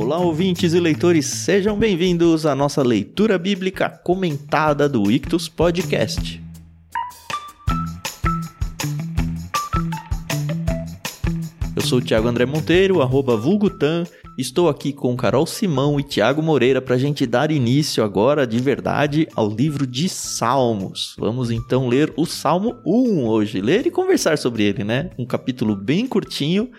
Olá, ouvintes e leitores, sejam bem-vindos à nossa leitura bíblica comentada do Ictus Podcast. Eu sou o Thiago André Monteiro, arroba Vulgutan. Estou aqui com Carol Simão e Tiago Moreira para a gente dar início agora de verdade ao livro de Salmos. Vamos então ler o Salmo 1 hoje, ler e conversar sobre ele, né? Um capítulo bem curtinho,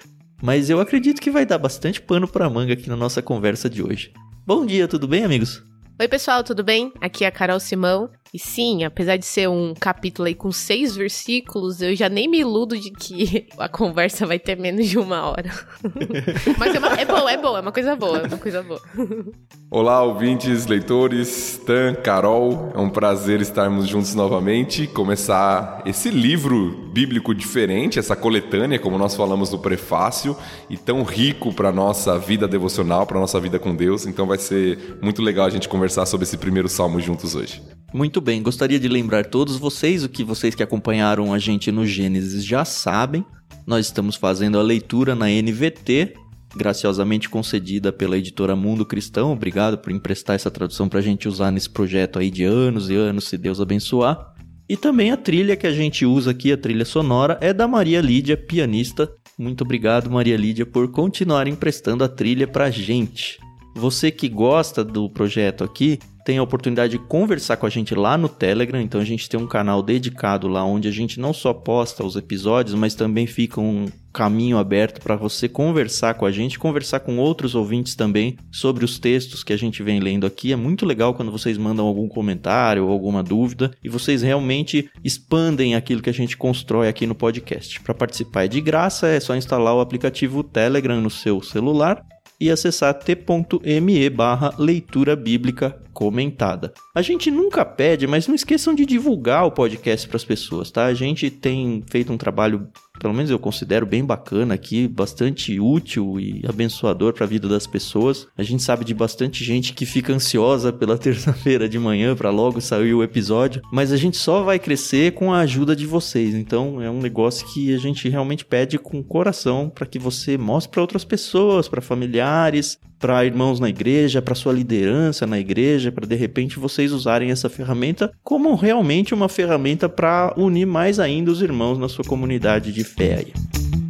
mas eu acredito que vai dar bastante pano para manga aqui na nossa conversa de hoje. Bom dia, tudo bem, amigos? Oi, pessoal, tudo bem? Aqui é a Carol Simão. E sim, apesar de ser um capítulo aí com seis versículos, eu já nem me iludo de que a conversa vai ter menos de uma hora. Mas é, uma, é bom, é bom, é uma coisa boa, é uma coisa boa. Olá, ouvintes, leitores, Tan, Carol, é um prazer estarmos juntos novamente, começar esse livro bíblico diferente, essa coletânea, como nós falamos no prefácio, e tão rico para nossa vida devocional, para nossa vida com Deus. Então vai ser muito legal a gente conversar sobre esse primeiro salmo juntos hoje. Muito bem, gostaria de lembrar todos vocês, o que vocês que acompanharam a gente no Gênesis já sabem. Nós estamos fazendo a leitura na NVT, graciosamente concedida pela editora Mundo Cristão. Obrigado por emprestar essa tradução para a gente usar nesse projeto aí de anos e anos, se Deus abençoar. E também a trilha que a gente usa aqui, a trilha sonora, é da Maria Lídia, pianista. Muito obrigado, Maria Lídia, por continuar emprestando a trilha para gente. Você que gosta do projeto aqui, tem a oportunidade de conversar com a gente lá no Telegram. Então a gente tem um canal dedicado lá onde a gente não só posta os episódios, mas também fica um caminho aberto para você conversar com a gente, conversar com outros ouvintes também sobre os textos que a gente vem lendo aqui. É muito legal quando vocês mandam algum comentário ou alguma dúvida e vocês realmente expandem aquilo que a gente constrói aqui no podcast. Para participar é de graça, é só instalar o aplicativo Telegram no seu celular e acessar t.me barra leitura bíblica comentada. A gente nunca pede, mas não esqueçam de divulgar o podcast para as pessoas, tá? A gente tem feito um trabalho pelo menos eu considero bem bacana aqui, bastante útil e abençoador para a vida das pessoas. A gente sabe de bastante gente que fica ansiosa pela terça-feira de manhã para logo sair o episódio, mas a gente só vai crescer com a ajuda de vocês. Então é um negócio que a gente realmente pede com coração para que você mostre para outras pessoas, para familiares, para irmãos na igreja, para sua liderança na igreja, para de repente vocês usarem essa ferramenta como realmente uma ferramenta para unir mais ainda os irmãos na sua comunidade de fé. Aí.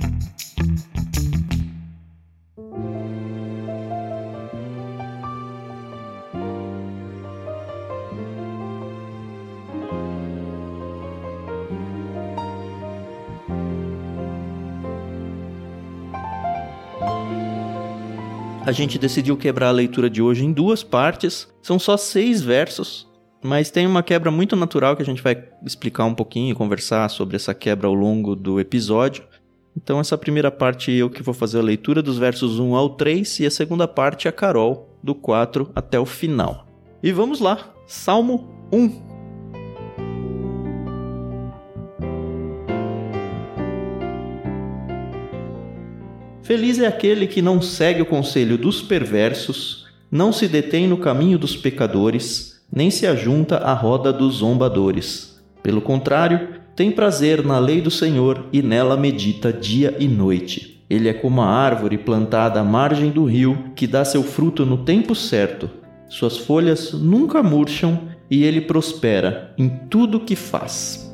A gente decidiu quebrar a leitura de hoje em duas partes. São só seis versos, mas tem uma quebra muito natural que a gente vai explicar um pouquinho e conversar sobre essa quebra ao longo do episódio. Então, essa primeira parte eu que vou fazer a leitura dos versos 1 ao 3 e a segunda parte a Carol, do 4 até o final. E vamos lá, Salmo 1. Feliz é aquele que não segue o conselho dos perversos, não se detém no caminho dos pecadores, nem se ajunta à roda dos zombadores. Pelo contrário, tem prazer na lei do Senhor e nela medita dia e noite. Ele é como a árvore plantada à margem do rio, que dá seu fruto no tempo certo. Suas folhas nunca murcham e ele prospera em tudo que faz.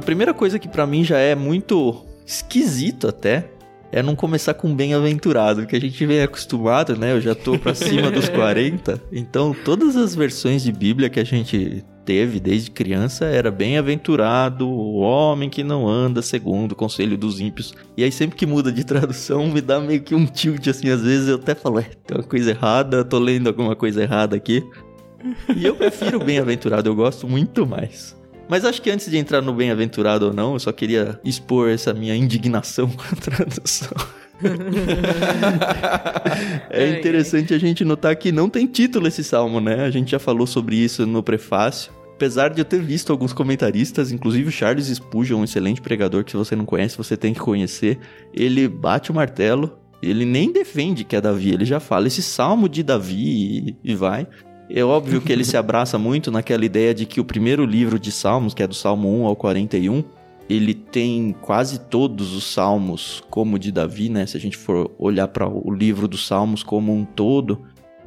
A primeira coisa que para mim já é muito esquisito até é não começar com bem-aventurado, porque a gente vem acostumado, né? Eu já tô pra cima dos 40, então todas as versões de Bíblia que a gente teve desde criança era bem-aventurado o homem que não anda segundo o conselho dos ímpios. E aí sempre que muda de tradução me dá meio que um tilt assim, às vezes eu até falo, é, tem uma coisa errada, tô lendo alguma coisa errada aqui. E eu prefiro bem-aventurado, eu gosto muito mais. Mas acho que antes de entrar no bem-aventurado ou não, eu só queria expor essa minha indignação com a tradução. é interessante a gente notar que não tem título esse salmo, né? A gente já falou sobre isso no prefácio. Apesar de eu ter visto alguns comentaristas, inclusive o Charles Spurgeon, um excelente pregador que se você não conhece, você tem que conhecer, ele bate o martelo, ele nem defende que é Davi, ele já fala esse salmo de Davi e, e vai. É óbvio que ele se abraça muito naquela ideia de que o primeiro livro de Salmos, que é do Salmo 1 ao 41, ele tem quase todos os salmos como de Davi, né? Se a gente for olhar para o livro dos salmos como um todo,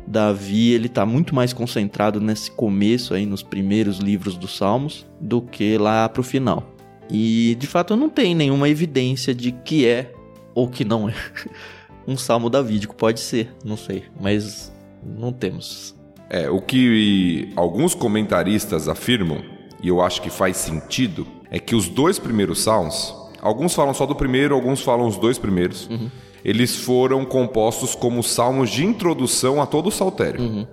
Davi ele tá muito mais concentrado nesse começo aí nos primeiros livros dos salmos do que lá pro final. E de fato não tem nenhuma evidência de que é ou que não é um salmo davídico, pode ser, não sei, mas não temos. É, o que alguns comentaristas afirmam, e eu acho que faz sentido, é que os dois primeiros salmos, alguns falam só do primeiro, alguns falam os dois primeiros, uhum. eles foram compostos como salmos de introdução a todo o saltério. Uhum.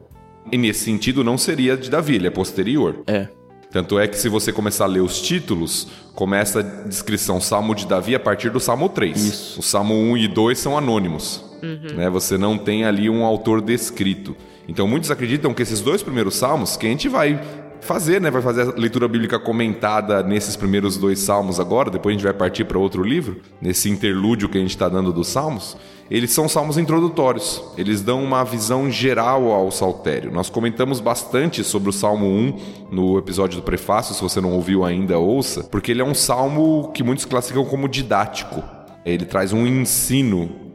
E nesse sentido não seria de Davi, ele é posterior. É. Tanto é que se você começar a ler os títulos, começa a descrição Salmo de Davi a partir do Salmo 3. Isso. O Salmo 1 e 2 são anônimos. Uhum. Né? Você não tem ali um autor descrito. Então muitos acreditam que esses dois primeiros salmos, que a gente vai fazer, né? Vai fazer a leitura bíblica comentada nesses primeiros dois salmos agora, depois a gente vai partir para outro livro, nesse interlúdio que a gente está dando dos salmos. Eles são salmos introdutórios, eles dão uma visão geral ao saltério. Nós comentamos bastante sobre o Salmo 1 no episódio do prefácio, se você não ouviu ainda, ouça, porque ele é um salmo que muitos classificam como didático. Ele traz um ensino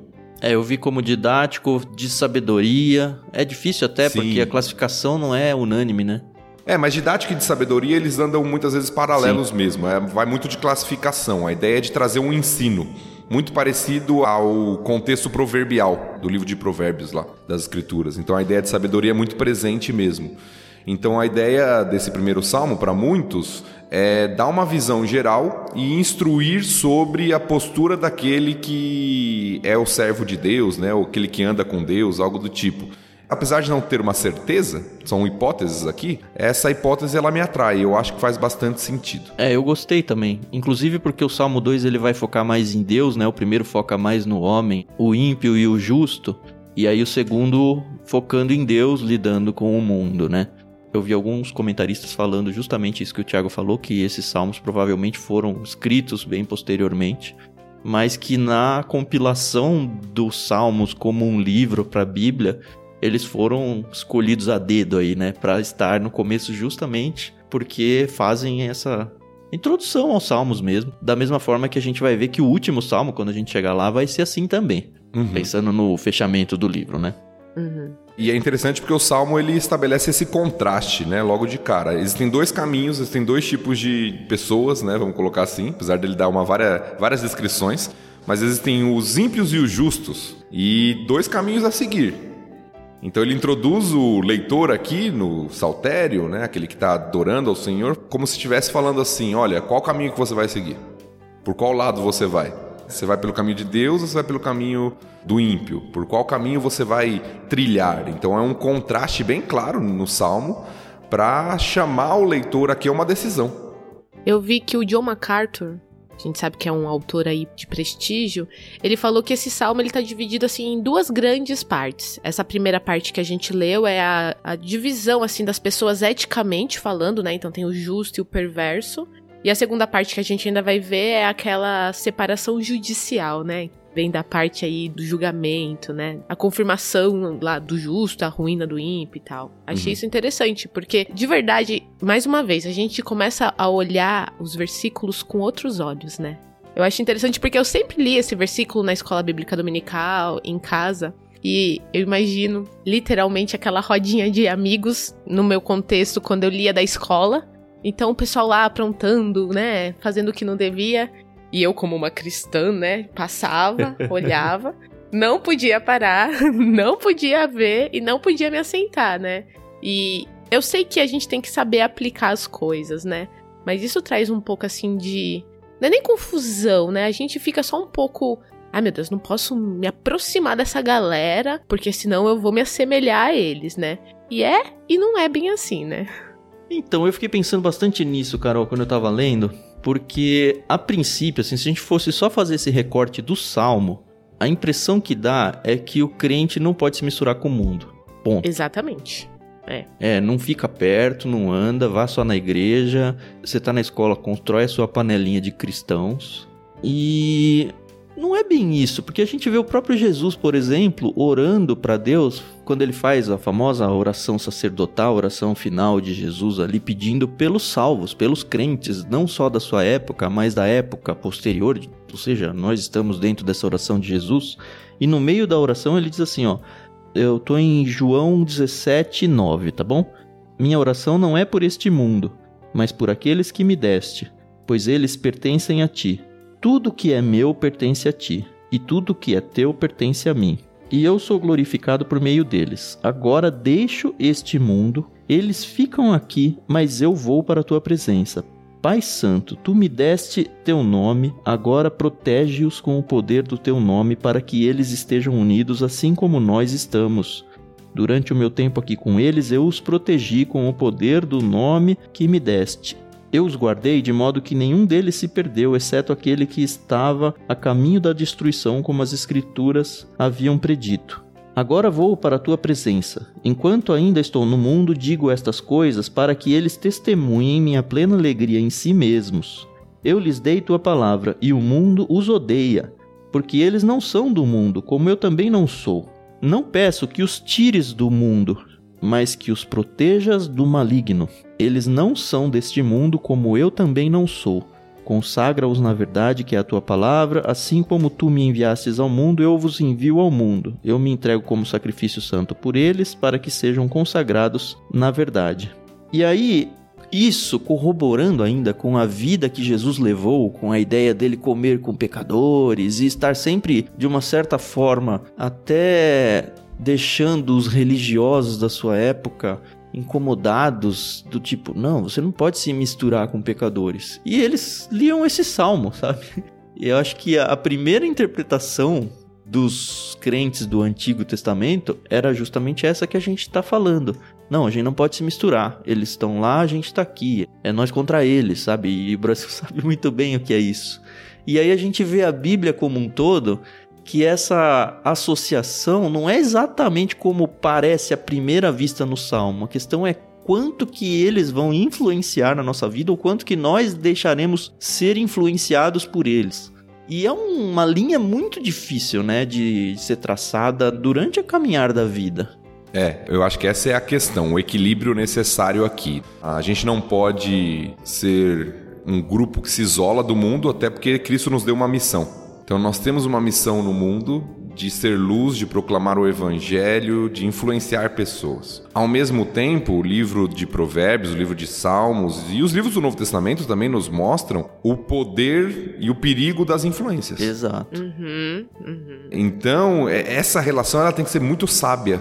é, eu vi como didático, de sabedoria. É difícil até, Sim. porque a classificação não é unânime, né? É, mas didática e de sabedoria eles andam muitas vezes paralelos Sim. mesmo. É, vai muito de classificação. A ideia é de trazer um ensino muito parecido ao contexto proverbial do livro de Provérbios lá, das Escrituras. Então a ideia de sabedoria é muito presente mesmo. Então a ideia desse primeiro salmo, para muitos, é dar uma visão geral e instruir sobre a postura daquele que é o servo de Deus, né? Ou aquele que anda com Deus, algo do tipo. Apesar de não ter uma certeza, são hipóteses aqui, essa hipótese ela me atrai, eu acho que faz bastante sentido. É, eu gostei também. Inclusive porque o Salmo 2 ele vai focar mais em Deus, né? O primeiro foca mais no homem, o ímpio e o justo, e aí o segundo focando em Deus, lidando com o mundo, né? Eu vi alguns comentaristas falando justamente isso que o Tiago falou, que esses salmos provavelmente foram escritos bem posteriormente, mas que na compilação dos salmos como um livro para a Bíblia, eles foram escolhidos a dedo aí, né, para estar no começo justamente porque fazem essa introdução aos salmos mesmo, da mesma forma que a gente vai ver que o último salmo, quando a gente chegar lá, vai ser assim também, uhum. pensando no fechamento do livro, né? Uhum. E é interessante porque o Salmo ele estabelece esse contraste, né, logo de cara. Existem dois caminhos, existem dois tipos de pessoas, né, vamos colocar assim, apesar dele dar uma várias, várias descrições, mas existem os ímpios e os justos e dois caminhos a seguir. Então ele introduz o leitor aqui no saltério, né, aquele que está adorando ao Senhor, como se estivesse falando assim: olha, qual caminho que você vai seguir? Por qual lado você vai? Você vai pelo caminho de Deus ou você vai pelo caminho do ímpio? Por qual caminho você vai trilhar? Então é um contraste bem claro no salmo para chamar o leitor aqui a uma decisão. Eu vi que o John MacArthur, a gente sabe que é um autor aí de prestígio, ele falou que esse salmo ele tá dividido assim em duas grandes partes. Essa primeira parte que a gente leu é a, a divisão assim das pessoas eticamente falando, né? Então tem o justo e o perverso. E a segunda parte que a gente ainda vai ver é aquela separação judicial, né? Vem da parte aí do julgamento, né? A confirmação lá do justo, a ruína do ímpio e tal. Achei uhum. isso interessante, porque, de verdade, mais uma vez, a gente começa a olhar os versículos com outros olhos, né? Eu acho interessante porque eu sempre li esse versículo na escola bíblica dominical, em casa. E eu imagino literalmente aquela rodinha de amigos no meu contexto quando eu lia da escola. Então o pessoal lá aprontando, né? Fazendo o que não devia. E eu, como uma cristã, né, passava, olhava, não podia parar, não podia ver e não podia me assentar, né? E eu sei que a gente tem que saber aplicar as coisas, né? Mas isso traz um pouco assim de. Não é nem confusão, né? A gente fica só um pouco. Ai meu Deus, não posso me aproximar dessa galera, porque senão eu vou me assemelhar a eles, né? E é e não é bem assim, né? Então, eu fiquei pensando bastante nisso, Carol, quando eu tava lendo. Porque, a princípio, assim, se a gente fosse só fazer esse recorte do salmo, a impressão que dá é que o crente não pode se misturar com o mundo. Ponto. Exatamente. É. é, não fica perto, não anda, vá só na igreja. Você tá na escola, constrói a sua panelinha de cristãos. E não é bem isso, porque a gente vê o próprio Jesus, por exemplo, orando para Deus, quando ele faz a famosa oração sacerdotal, a oração final de Jesus ali, pedindo pelos salvos, pelos crentes, não só da sua época, mas da época posterior, ou seja, nós estamos dentro dessa oração de Jesus, e no meio da oração ele diz assim, ó, eu tô em João 17, 9, tá bom? Minha oração não é por este mundo, mas por aqueles que me deste, pois eles pertencem a ti. Tudo que é meu pertence a ti, e tudo que é teu pertence a mim. E eu sou glorificado por meio deles. Agora deixo este mundo, eles ficam aqui, mas eu vou para a tua presença. Pai Santo, tu me deste teu nome, agora protege-os com o poder do teu nome para que eles estejam unidos assim como nós estamos. Durante o meu tempo aqui com eles, eu os protegi com o poder do nome que me deste eu os guardei de modo que nenhum deles se perdeu, exceto aquele que estava a caminho da destruição, como as Escrituras haviam predito. Agora vou para a tua presença. Enquanto ainda estou no mundo, digo estas coisas para que eles testemunhem minha plena alegria em si mesmos. Eu lhes dei tua palavra, e o mundo os odeia, porque eles não são do mundo, como eu também não sou. Não peço que os tires do mundo, mas que os protejas do maligno. Eles não são deste mundo, como eu também não sou. Consagra-os na verdade, que é a tua palavra, assim como tu me enviastes ao mundo, eu vos envio ao mundo. Eu me entrego como sacrifício santo por eles, para que sejam consagrados na verdade. E aí, isso corroborando ainda com a vida que Jesus levou, com a ideia dele comer com pecadores e estar sempre, de uma certa forma, até deixando os religiosos da sua época incomodados do tipo, não, você não pode se misturar com pecadores. E eles liam esse salmo, sabe? E eu acho que a primeira interpretação dos crentes do Antigo Testamento era justamente essa que a gente está falando. Não, a gente não pode se misturar. Eles estão lá, a gente está aqui. É nós contra eles, sabe? E o Brasil sabe muito bem o que é isso. E aí a gente vê a Bíblia como um todo que essa associação não é exatamente como parece à primeira vista no Salmo. A questão é quanto que eles vão influenciar na nossa vida ou quanto que nós deixaremos ser influenciados por eles. E é uma linha muito difícil, né, de ser traçada durante a caminhar da vida. É, eu acho que essa é a questão, o equilíbrio necessário aqui. A gente não pode ser um grupo que se isola do mundo, até porque Cristo nos deu uma missão. Então nós temos uma missão no mundo de ser luz, de proclamar o evangelho, de influenciar pessoas. Ao mesmo tempo, o livro de Provérbios, o livro de Salmos e os livros do Novo Testamento também nos mostram o poder e o perigo das influências. Exato. Uhum, uhum. Então, é, essa relação ela tem que ser muito sábia,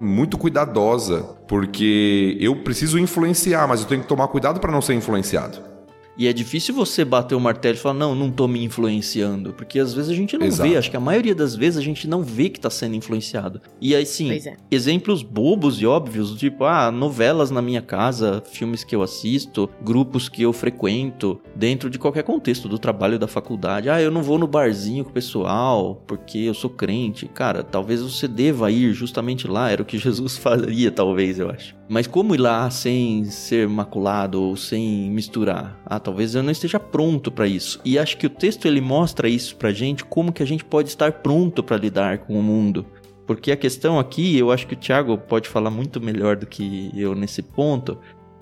muito cuidadosa, porque eu preciso influenciar, mas eu tenho que tomar cuidado para não ser influenciado. E é difícil você bater o martelo e falar, não, não tô me influenciando. Porque às vezes a gente não Exato. vê, acho que a maioria das vezes a gente não vê que tá sendo influenciado. E aí sim, é. exemplos bobos e óbvios, tipo, ah, novelas na minha casa, filmes que eu assisto, grupos que eu frequento, dentro de qualquer contexto do trabalho da faculdade. Ah, eu não vou no barzinho com o pessoal porque eu sou crente. Cara, talvez você deva ir justamente lá, era o que Jesus faria, talvez, eu acho. Mas como ir lá sem ser maculado ou sem misturar? Ah, talvez eu não esteja pronto para isso. E acho que o texto ele mostra isso pra gente, como que a gente pode estar pronto para lidar com o mundo. Porque a questão aqui, eu acho que o Thiago pode falar muito melhor do que eu nesse ponto,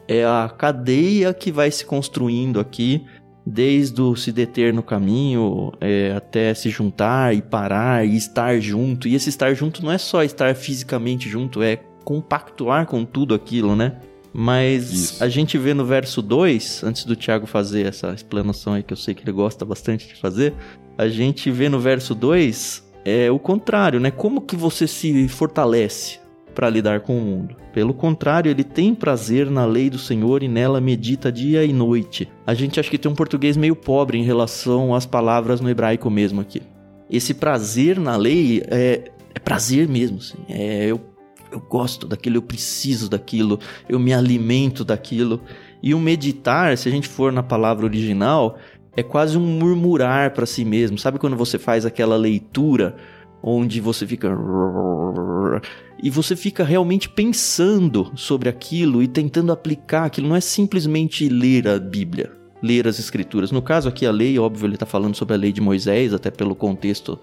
é a cadeia que vai se construindo aqui, desde o se deter no caminho é, até se juntar e parar e estar junto. E esse estar junto não é só estar fisicamente junto, é compactuar com tudo aquilo, né? Mas Isso. a gente vê no verso 2, antes do Thiago fazer essa explanação aí que eu sei que ele gosta bastante de fazer, a gente vê no verso 2 é o contrário, né? Como que você se fortalece para lidar com o mundo? Pelo contrário, ele tem prazer na lei do Senhor e nela medita dia e noite. A gente acha que tem um português meio pobre em relação às palavras no hebraico mesmo aqui. Esse prazer na lei é, é prazer mesmo, assim. É, eu eu gosto daquilo, eu preciso daquilo, eu me alimento daquilo. E o meditar, se a gente for na palavra original, é quase um murmurar para si mesmo. Sabe quando você faz aquela leitura onde você fica e você fica realmente pensando sobre aquilo e tentando aplicar aquilo, não é simplesmente ler a Bíblia. ler as escrituras. No caso aqui, a lei, óbvio, ele está falando sobre a lei de Moisés, até pelo contexto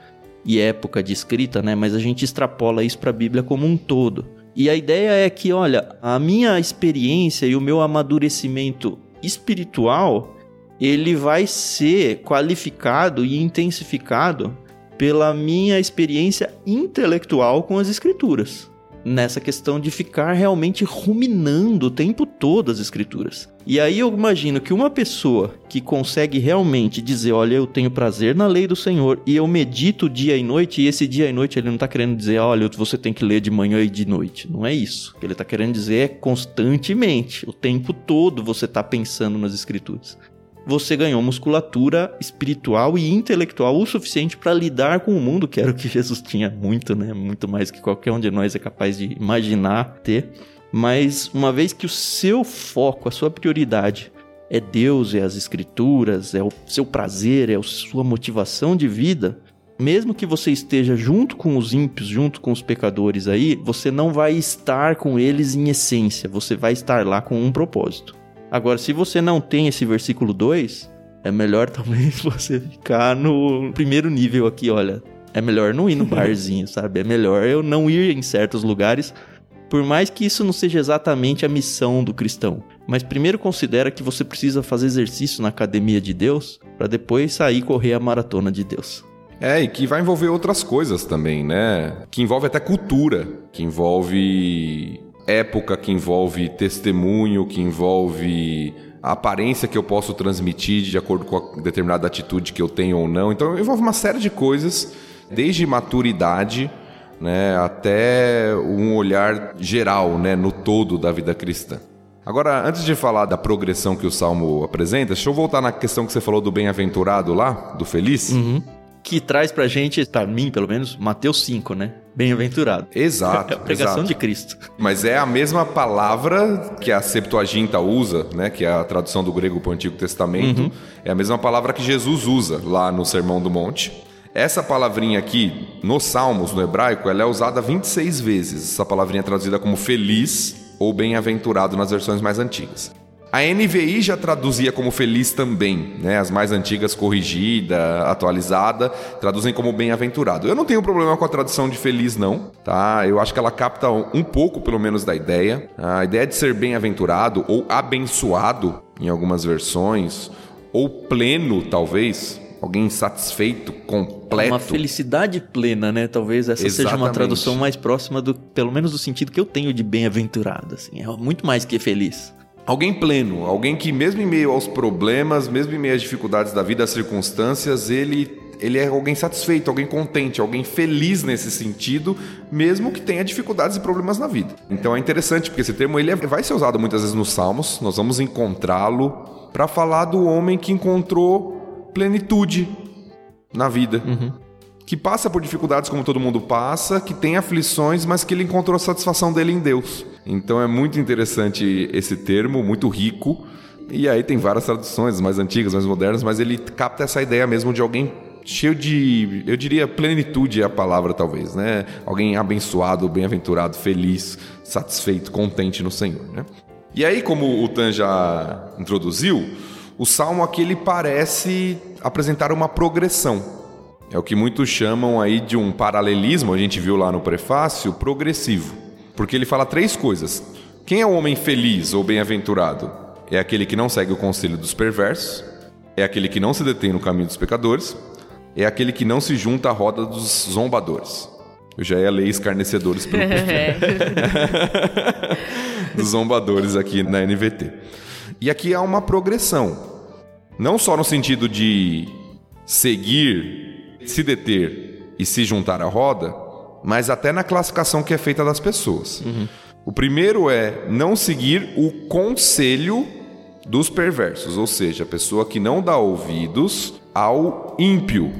e época de escrita, né? Mas a gente extrapola isso para a Bíblia como um todo. E a ideia é que, olha, a minha experiência e o meu amadurecimento espiritual, ele vai ser qualificado e intensificado pela minha experiência intelectual com as escrituras nessa questão de ficar realmente ruminando o tempo todo as escrituras. E aí eu imagino que uma pessoa que consegue realmente dizer, olha, eu tenho prazer na lei do Senhor e eu medito dia e noite, e esse dia e noite ele não está querendo dizer, olha, você tem que ler de manhã e de noite. Não é isso. O que ele está querendo dizer é constantemente, o tempo todo você está pensando nas escrituras você ganhou musculatura espiritual e intelectual o suficiente para lidar com o mundo, que era o que Jesus tinha muito, né? Muito mais que qualquer um de nós é capaz de imaginar ter. Mas uma vez que o seu foco, a sua prioridade é Deus, é as escrituras, é o seu prazer, é a sua motivação de vida, mesmo que você esteja junto com os ímpios, junto com os pecadores aí, você não vai estar com eles em essência, você vai estar lá com um propósito. Agora, se você não tem esse versículo 2, é melhor talvez você ficar no primeiro nível aqui, olha. É melhor não ir no barzinho, sabe? É melhor eu não ir em certos lugares, por mais que isso não seja exatamente a missão do cristão. Mas primeiro considera que você precisa fazer exercício na academia de Deus para depois sair correr a maratona de Deus. É, e que vai envolver outras coisas também, né? Que envolve até cultura, que envolve época que envolve testemunho, que envolve a aparência que eu posso transmitir de acordo com a determinada atitude que eu tenho ou não. Então envolve uma série de coisas, desde maturidade né, até um olhar geral né, no todo da vida cristã. Agora, antes de falar da progressão que o Salmo apresenta, deixa eu voltar na questão que você falou do bem-aventurado lá, do feliz. Uhum. Que traz pra gente, pra mim pelo menos, Mateus 5, né? Bem-aventurado. Exato. É a pregação exato. de Cristo. Mas é a mesma palavra que a Septuaginta usa, né? Que é a tradução do grego para o Antigo Testamento. Uhum. É a mesma palavra que Jesus usa lá no Sermão do Monte. Essa palavrinha aqui, nos Salmos, no hebraico, ela é usada 26 vezes. Essa palavrinha é traduzida como feliz ou bem-aventurado nas versões mais antigas. A NVI já traduzia como feliz também, né? As mais antigas, corrigida, atualizada, traduzem como bem-aventurado. Eu não tenho problema com a tradução de feliz, não, tá? Eu acho que ela capta um pouco, pelo menos, da ideia. A ideia de ser bem-aventurado ou abençoado, em algumas versões, ou pleno, talvez, alguém satisfeito, completo. Uma felicidade plena, né? Talvez essa Exatamente. seja uma tradução mais próxima do, pelo menos do sentido que eu tenho de bem-aventurado, assim. É muito mais que feliz. Alguém pleno, alguém que mesmo em meio aos problemas, mesmo em meio às dificuldades da vida, às circunstâncias, ele ele é alguém satisfeito, alguém contente, alguém feliz nesse sentido, mesmo que tenha dificuldades e problemas na vida. Então é interessante porque esse termo ele é, vai ser usado muitas vezes nos Salmos. Nós vamos encontrá-lo para falar do homem que encontrou plenitude na vida. Uhum que passa por dificuldades como todo mundo passa, que tem aflições, mas que ele encontrou a satisfação dele em Deus. Então é muito interessante esse termo, muito rico. E aí tem várias traduções, mais antigas, mais modernas, mas ele capta essa ideia mesmo de alguém cheio de, eu diria, plenitude é a palavra talvez, né? Alguém abençoado, bem-aventurado, feliz, satisfeito, contente no Senhor, né? E aí, como o Tan já introduziu, o salmo aqui ele parece apresentar uma progressão. É o que muitos chamam aí de um paralelismo, a gente viu lá no prefácio, progressivo. Porque ele fala três coisas. Quem é o homem feliz ou bem-aventurado? É aquele que não segue o conselho dos perversos, é aquele que não se detém no caminho dos pecadores, é aquele que não se junta à roda dos zombadores. Eu já ia ler escarnecedores pelo dos zombadores aqui na NVT. E aqui há uma progressão. Não só no sentido de seguir se deter e se juntar à roda, mas até na classificação que é feita das pessoas. Uhum. O primeiro é não seguir o conselho dos perversos, ou seja, a pessoa que não dá ouvidos ao ímpio.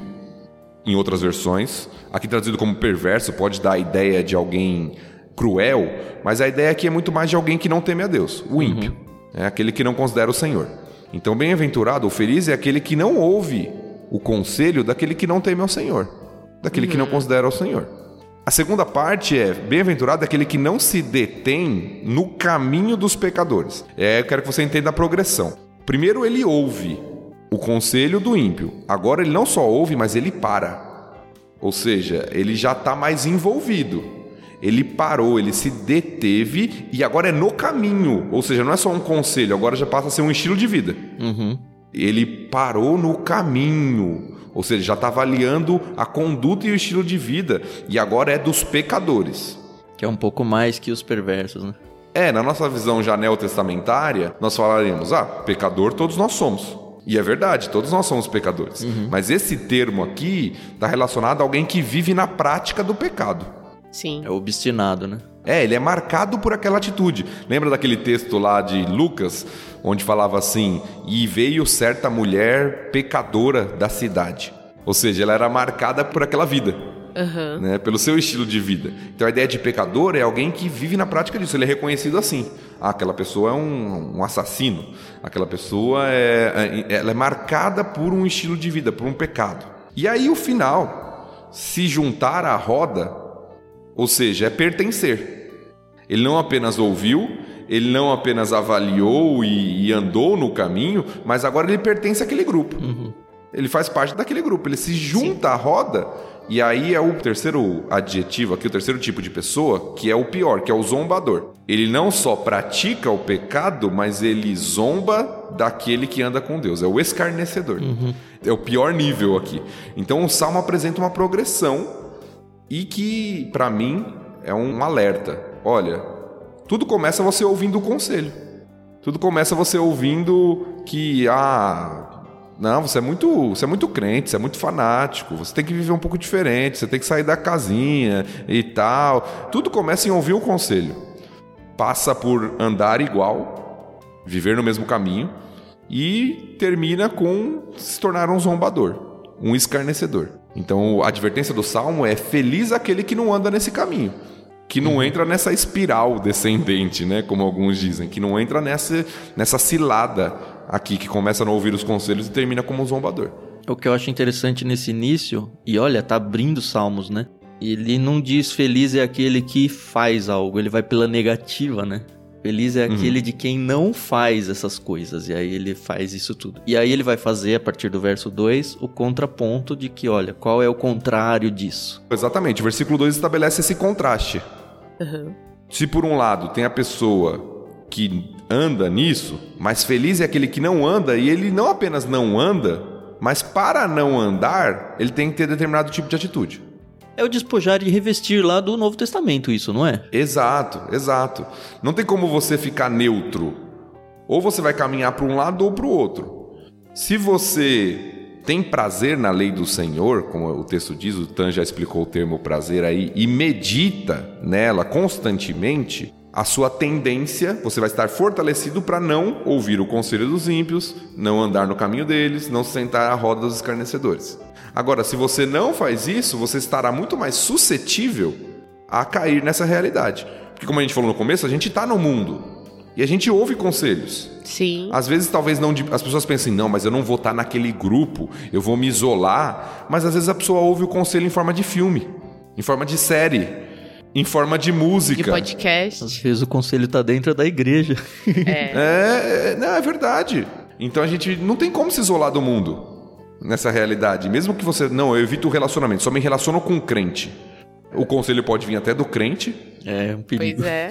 Em outras versões, aqui traduzido como perverso, pode dar a ideia de alguém cruel, mas a ideia aqui é muito mais de alguém que não teme a Deus, o ímpio. Uhum. É aquele que não considera o Senhor. Então, bem-aventurado ou feliz é aquele que não ouve o conselho daquele que não teme ao Senhor, daquele uhum. que não uhum. considera o Senhor. A segunda parte é: bem-aventurado aquele que não se detém no caminho dos pecadores. É, eu quero que você entenda a progressão. Primeiro ele ouve o conselho do ímpio. Agora ele não só ouve, mas ele para. Ou seja, ele já está mais envolvido. Ele parou, ele se deteve e agora é no caminho. Ou seja, não é só um conselho, agora já passa a ser um estilo de vida. Uhum. Ele parou no caminho. Ou seja, já está avaliando a conduta e o estilo de vida. E agora é dos pecadores. Que é um pouco mais que os perversos, né? É, na nossa visão já neotestamentária, nós falaríamos: ah, pecador todos nós somos. E é verdade, todos nós somos pecadores. Uhum. Mas esse termo aqui está relacionado a alguém que vive na prática do pecado. Sim. É obstinado, né? É, ele é marcado por aquela atitude. Lembra daquele texto lá de Lucas, onde falava assim: E veio certa mulher pecadora da cidade. Ou seja, ela era marcada por aquela vida, Aham. né? pelo seu estilo de vida. Então a ideia de pecador é alguém que vive na prática disso, ele é reconhecido assim. Ah, aquela pessoa é um, um assassino, aquela pessoa é, é- ela é marcada por um estilo de vida, por um pecado. E aí o final, se juntar à roda, ou seja, é pertencer. Ele não apenas ouviu, ele não apenas avaliou e, e andou no caminho, mas agora ele pertence àquele grupo. Ele faz parte daquele grupo, ele se junta à roda, e aí é o terceiro adjetivo aqui, o terceiro tipo de pessoa, que é o pior, que é o zombador. Ele não só pratica o pecado, mas ele zomba daquele que anda com Deus. É o escarnecedor. É o pior nível aqui. Então o salmo apresenta uma progressão e que, pra mim, é um alerta. Olha, tudo começa você ouvindo o conselho. Tudo começa você ouvindo que, ah, não, você é muito, você é muito crente, você é muito fanático, você tem que viver um pouco diferente, você tem que sair da casinha e tal. Tudo começa em ouvir o conselho. Passa por andar igual, viver no mesmo caminho e termina com se tornar um zombador, um escarnecedor. Então a advertência do salmo é feliz aquele que não anda nesse caminho, que não entra nessa espiral descendente, né, como alguns dizem, que não entra nessa nessa cilada aqui que começa a não ouvir os conselhos e termina como um zombador. O que eu acho interessante nesse início, e olha, tá abrindo salmos, né? Ele não diz feliz é aquele que faz algo, ele vai pela negativa, né? Feliz é aquele de quem não faz essas coisas, e aí ele faz isso tudo. E aí ele vai fazer, a partir do verso 2, o contraponto de que, olha, qual é o contrário disso? Exatamente, o versículo 2 estabelece esse contraste. Aham. Se por um lado tem a pessoa que anda nisso, mas feliz é aquele que não anda, e ele não apenas não anda, mas para não andar, ele tem que ter determinado tipo de atitude. É o despojar e revestir lá do Novo Testamento, isso, não é? Exato, exato. Não tem como você ficar neutro. Ou você vai caminhar para um lado ou para o outro. Se você tem prazer na lei do Senhor, como o texto diz, o Tan já explicou o termo prazer aí, e medita nela constantemente, a sua tendência, você vai estar fortalecido para não ouvir o conselho dos ímpios, não andar no caminho deles, não sentar à roda dos escarnecedores. Agora, se você não faz isso, você estará muito mais suscetível a cair nessa realidade. Porque, como a gente falou no começo, a gente está no mundo e a gente ouve conselhos. Sim. Às vezes, talvez não. de- As pessoas pensem, não, mas eu não vou estar naquele grupo, eu vou me isolar. Mas às vezes a pessoa ouve o conselho em forma de filme, em forma de série, em forma de De música. podcast. Às vezes o conselho tá dentro da igreja. É, é, não, é verdade. Então a gente não tem como se isolar do mundo nessa realidade. Mesmo que você. Não, eu evito o relacionamento, só me relaciono com o crente. O conselho pode vir até do crente. É um perigo. Pois é.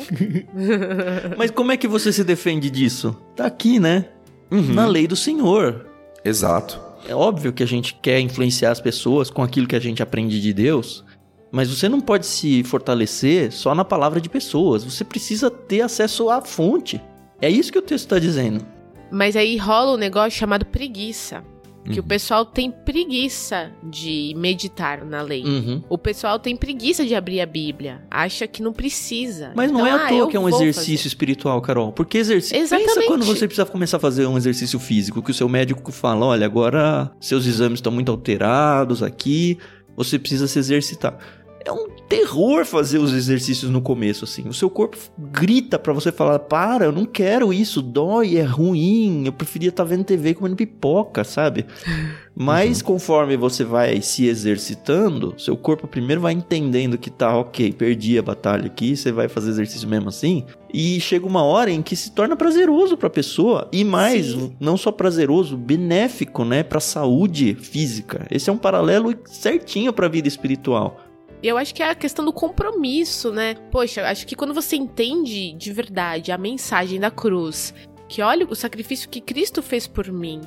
Mas como é que você se defende disso? Tá aqui, né? Na lei do Senhor. Exato. É óbvio que a gente quer influenciar as pessoas com aquilo que a gente aprende de Deus, mas você não pode se fortalecer só na palavra de pessoas. Você precisa ter acesso à fonte. É isso que o texto está dizendo. Mas aí rola um negócio chamado preguiça. Que Uhum. o pessoal tem preguiça de meditar na lei. Uhum. O pessoal tem preguiça de abrir a Bíblia. Acha que não precisa. Mas não Então, é à ah, toa que é um exercício fazer. espiritual, Carol. Porque exercício. Pensa Exatamente. quando você precisa começar a fazer um exercício físico, que o seu médico fala: olha, agora seus exames estão muito alterados aqui, você precisa se exercitar. É um terror fazer os exercícios no começo, assim. O seu corpo grita para você falar: para, eu não quero isso, dói, é ruim, eu preferia estar tá vendo TV comendo pipoca, sabe? Mas uhum. conforme você vai se exercitando, seu corpo primeiro vai entendendo que tá ok, perdi a batalha aqui, você vai fazer exercício mesmo assim. E chega uma hora em que se torna prazeroso para a pessoa e mais, Sim. não só prazeroso, benéfico, né, para a saúde física. Esse é um paralelo certinho para a vida espiritual. Eu acho que é a questão do compromisso, né? Poxa, acho que quando você entende de verdade a mensagem da cruz, que olha o sacrifício que Cristo fez por mim,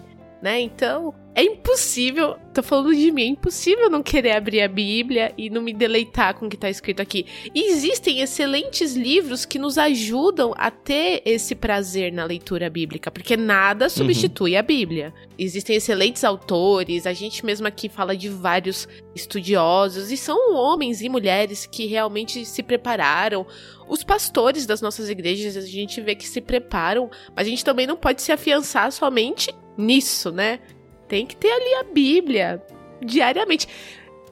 né? Então, é impossível, tô falando de mim, é impossível não querer abrir a Bíblia e não me deleitar com o que tá escrito aqui. E existem excelentes livros que nos ajudam a ter esse prazer na leitura bíblica, porque nada substitui uhum. a Bíblia. Existem excelentes autores, a gente mesmo aqui fala de vários estudiosos, e são homens e mulheres que realmente se prepararam. Os pastores das nossas igrejas, a gente vê que se preparam, mas a gente também não pode se afiançar somente nisso, né? Tem que ter ali a Bíblia diariamente.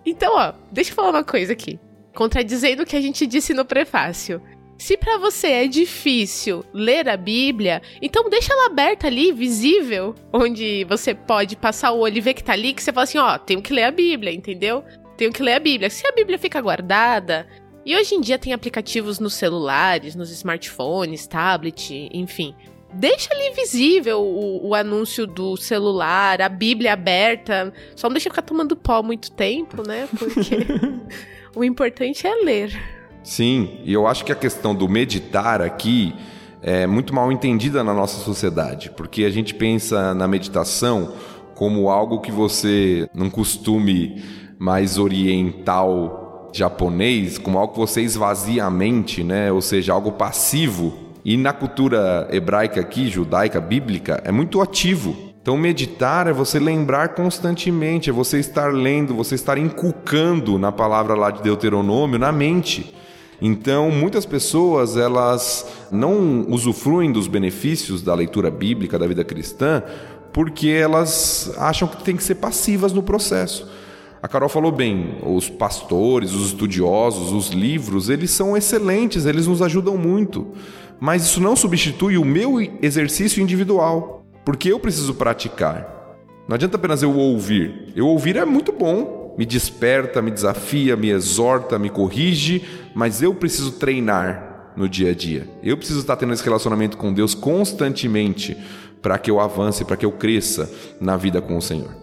Então, ó, deixa eu falar uma coisa aqui. Contradizendo o que a gente disse no prefácio. Se para você é difícil ler a Bíblia, então deixa ela aberta ali, visível, onde você pode passar o olho e ver que tá ali, que você fala assim, ó, tenho que ler a Bíblia, entendeu? Tenho que ler a Bíblia. Se a Bíblia fica guardada, e hoje em dia tem aplicativos nos celulares, nos smartphones, tablet, enfim deixa ali visível o, o, anúncio do celular, a Bíblia aberta. Só não deixa ficar tomando pó muito tempo, né? Porque o importante é ler. Sim, e eu acho que a questão do meditar aqui é muito mal entendida na nossa sociedade, porque a gente pensa na meditação como algo que você, num costume mais oriental japonês, como algo que você esvazia a mente, né? Ou seja, algo passivo e na cultura hebraica aqui, judaica, bíblica, é muito ativo. Então, meditar é você lembrar constantemente, é você estar lendo, você estar inculcando na palavra lá de Deuteronômio na mente. Então, muitas pessoas elas não usufruem dos benefícios da leitura bíblica da vida cristã porque elas acham que tem que ser passivas no processo. A Carol falou bem, os pastores, os estudiosos, os livros, eles são excelentes, eles nos ajudam muito mas isso não substitui o meu exercício individual, porque eu preciso praticar. Não adianta apenas eu ouvir. Eu ouvir é muito bom, me desperta, me desafia, me exorta, me corrige, mas eu preciso treinar no dia a dia. Eu preciso estar tendo esse relacionamento com Deus constantemente para que eu avance, para que eu cresça na vida com o Senhor.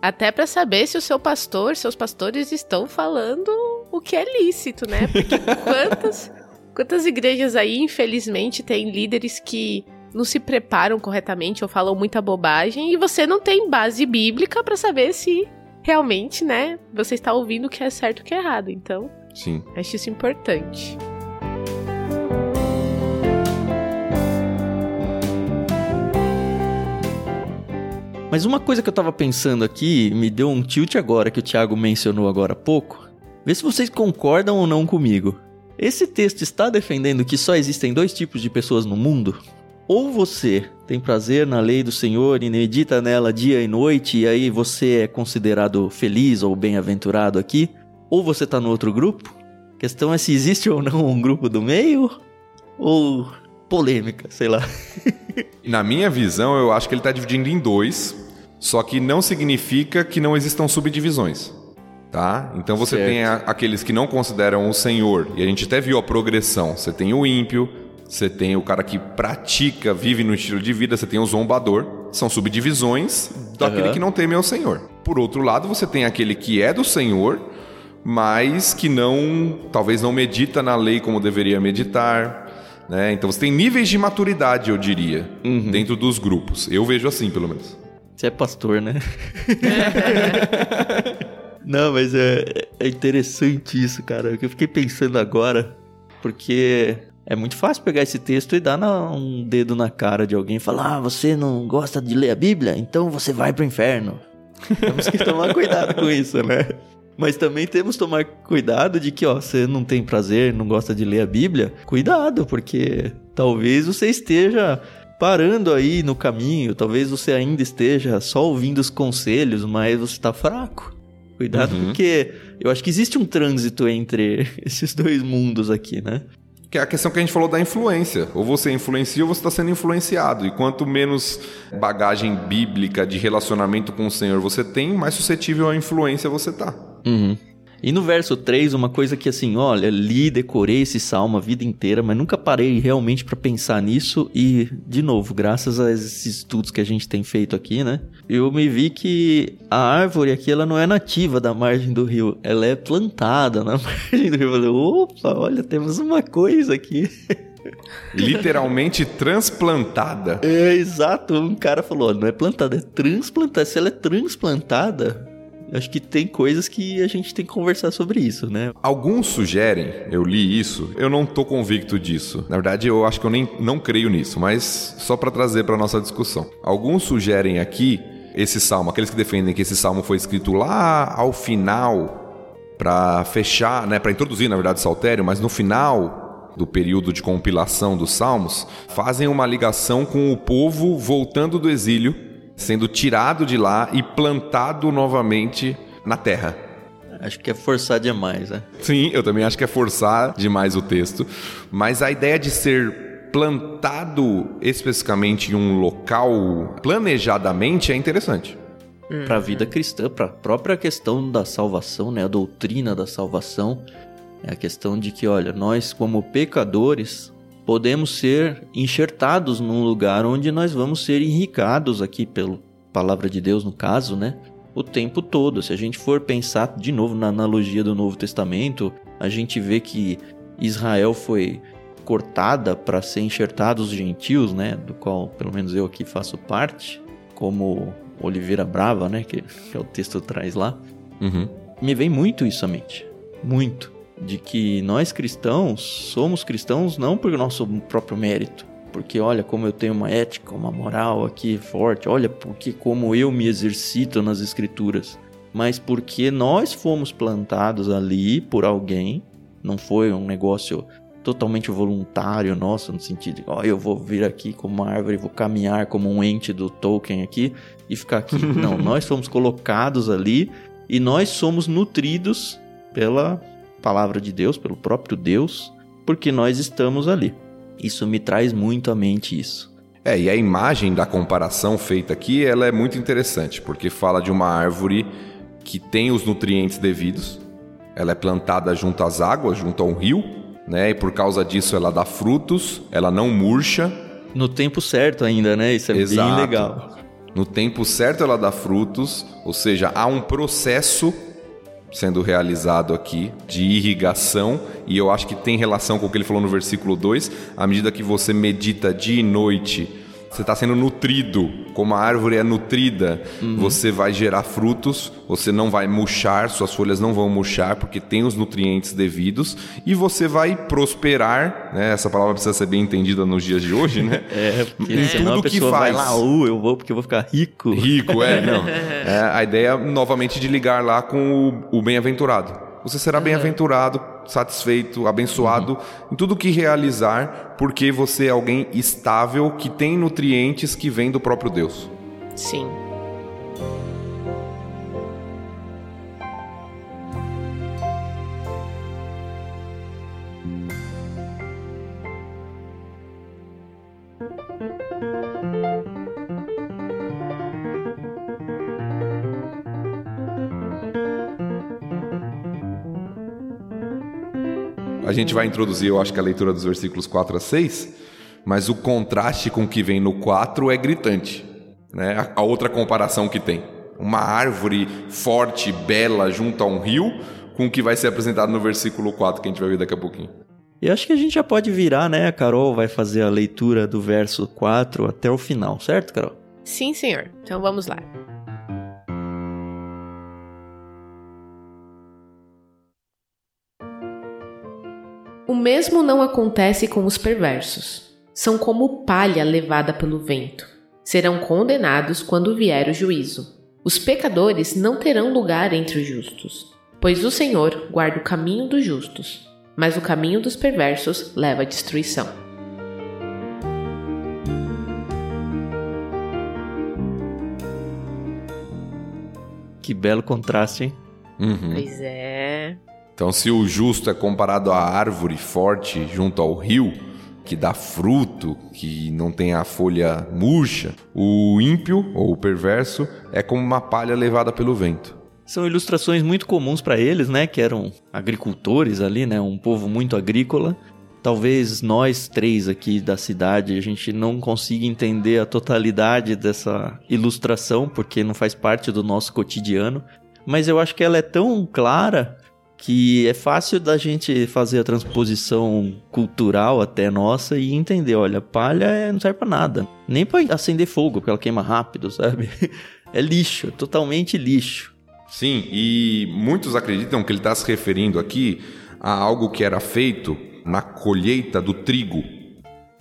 Até para saber se o seu pastor, seus pastores estão falando o que é lícito, né? Porque quantas Quantas igrejas aí, infelizmente, têm líderes que não se preparam corretamente ou falam muita bobagem e você não tem base bíblica para saber se realmente, né, você está ouvindo o que é certo e o que é errado. Então, Sim. acho isso importante. Mas uma coisa que eu tava pensando aqui, me deu um tilt agora que o Thiago mencionou agora há pouco. Vê se vocês concordam ou não comigo. Esse texto está defendendo que só existem dois tipos de pessoas no mundo? Ou você tem prazer na lei do Senhor e medita nela dia e noite, e aí você é considerado feliz ou bem-aventurado aqui? Ou você está no outro grupo? A questão é se existe ou não um grupo do meio? Ou polêmica, sei lá. Na minha visão, eu acho que ele está dividindo em dois, só que não significa que não existam subdivisões tá? Então você certo. tem a, aqueles que não consideram o Senhor, e a gente até viu a progressão. Você tem o ímpio, você tem o cara que pratica, vive no estilo de vida, você tem o zombador. São subdivisões daquele uhum. que não teme ao Senhor. Por outro lado, você tem aquele que é do Senhor, mas que não, talvez não medita na lei como deveria meditar. Né? Então você tem níveis de maturidade, eu diria, uhum. dentro dos grupos. Eu vejo assim, pelo menos. Você é pastor, né? Não, mas é, é interessante isso, cara. Eu fiquei pensando agora, porque é muito fácil pegar esse texto e dar na, um dedo na cara de alguém e falar: Ah, você não gosta de ler a Bíblia? Então você vai pro inferno. Temos que tomar cuidado com isso, né? Mas também temos que tomar cuidado de que, ó, você não tem prazer, não gosta de ler a Bíblia. Cuidado, porque talvez você esteja parando aí no caminho, talvez você ainda esteja só ouvindo os conselhos, mas você está fraco. Cuidado Uhum. porque eu acho que existe um trânsito entre esses dois mundos aqui, né? Que é a questão que a gente falou da influência. Ou você influencia ou você está sendo influenciado. E quanto menos bagagem bíblica de relacionamento com o Senhor você tem, mais suscetível à influência você tá. Uhum. E no verso 3, uma coisa que assim, olha, li, decorei esse salmo a vida inteira, mas nunca parei realmente pra pensar nisso e, de novo, graças a esses estudos que a gente tem feito aqui, né? Eu me vi que a árvore aqui, ela não é nativa da margem do rio, ela é plantada na margem do rio. Eu falei, opa, olha, temos uma coisa aqui. Literalmente transplantada. É, exato, um cara falou, ó, não é plantada, é transplantada. Se ela é transplantada, acho que tem coisas que a gente tem que conversar sobre isso, né? Alguns sugerem, eu li isso, eu não tô convicto disso. Na verdade, eu acho que eu nem não creio nisso, mas só para trazer para nossa discussão. Alguns sugerem aqui esse salmo, aqueles que defendem que esse salmo foi escrito lá ao final para fechar, né, para introduzir na verdade o saltério, mas no final do período de compilação dos salmos, fazem uma ligação com o povo voltando do exílio, sendo tirado de lá e plantado novamente na terra. Acho que é forçar demais, né? Sim, eu também acho que é forçar demais o texto, mas a ideia de ser plantado especificamente em um local planejadamente é interessante. Para a vida cristã, para a própria questão da salvação, né? A doutrina da salvação é a questão de que, olha, nós como pecadores podemos ser enxertados num lugar onde nós vamos ser enricados aqui pela palavra de Deus, no caso, né? O tempo todo. Se a gente for pensar de novo na analogia do Novo Testamento, a gente vê que Israel foi cortada para ser enxertados os gentios, né? Do qual pelo menos eu aqui faço parte, como Oliveira Brava, né? Que, que é o texto traz lá. Uhum. Me vem muito isso à mente. Muito. De que nós cristãos somos cristãos não por nosso próprio mérito. Porque olha como eu tenho uma ética, uma moral aqui forte. Olha porque como eu me exercito nas escrituras. Mas porque nós fomos plantados ali por alguém. Não foi um negócio totalmente voluntário nosso, no sentido de, ó, eu vou vir aqui como uma árvore, vou caminhar como um ente do Tolkien aqui e ficar aqui. Não, nós fomos colocados ali e nós somos nutridos pela palavra de Deus, pelo próprio Deus, porque nós estamos ali. Isso me traz muito à mente isso. É, e a imagem da comparação feita aqui, ela é muito interessante, porque fala de uma árvore que tem os nutrientes devidos, ela é plantada junto às águas, junto a um rio, né? E por causa disso ela dá frutos, ela não murcha. No tempo certo ainda, né? Isso é Exato. bem legal. No tempo certo ela dá frutos, ou seja, há um processo sendo realizado aqui de irrigação, e eu acho que tem relação com o que ele falou no versículo 2, à medida que você medita dia e noite, você está sendo nutrido, como a árvore é nutrida, você vai gerar frutos, você não vai murchar, suas folhas não vão murchar, porque tem os nutrientes devidos, e você vai prosperar, né? Essa palavra precisa ser bem entendida nos dias de hoje, né? É, porque Em senão a tudo que pessoa vai faz. lá, uh, eu vou porque eu vou ficar rico. Rico, é, não. É, a ideia, novamente, de ligar lá com o, o bem-aventurado. Você será bem-aventurado, satisfeito, abençoado em tudo que realizar, porque você é alguém estável que tem nutrientes que vêm do próprio Deus. Sim. A gente vai introduzir, eu acho que a leitura dos versículos 4 a 6, mas o contraste com o que vem no 4 é gritante. Né? A- A outra comparação que tem. Uma árvore forte, bela, junto a um rio, com o que vai ser apresentado no versículo 4, que a gente vai ver daqui a pouquinho. E acho que a gente já pode virar, né? A Carol vai fazer a leitura do verso 4 até o final, certo, Carol? Sim, senhor. Então vamos lá. O mesmo não acontece com os perversos. São como palha levada pelo vento. Serão condenados quando vier o juízo. Os pecadores não terão lugar entre os justos, pois o Senhor guarda o caminho dos justos, mas o caminho dos perversos leva à destruição. Que belo contraste, hein? Uhum. Pois é. Então, se o justo é comparado à árvore forte junto ao rio, que dá fruto, que não tem a folha murcha, o ímpio ou o perverso é como uma palha levada pelo vento. São ilustrações muito comuns para eles, né? Que eram agricultores ali, né? Um povo muito agrícola. Talvez nós três aqui da cidade a gente não consiga entender a totalidade dessa ilustração, porque não faz parte do nosso cotidiano. Mas eu acho que ela é tão clara que é fácil da gente fazer a transposição cultural até nossa e entender, olha, palha é, não serve para nada, nem para acender fogo, porque ela queima rápido, sabe? É lixo, totalmente lixo. Sim, e muitos acreditam que ele está se referindo aqui a algo que era feito na colheita do trigo,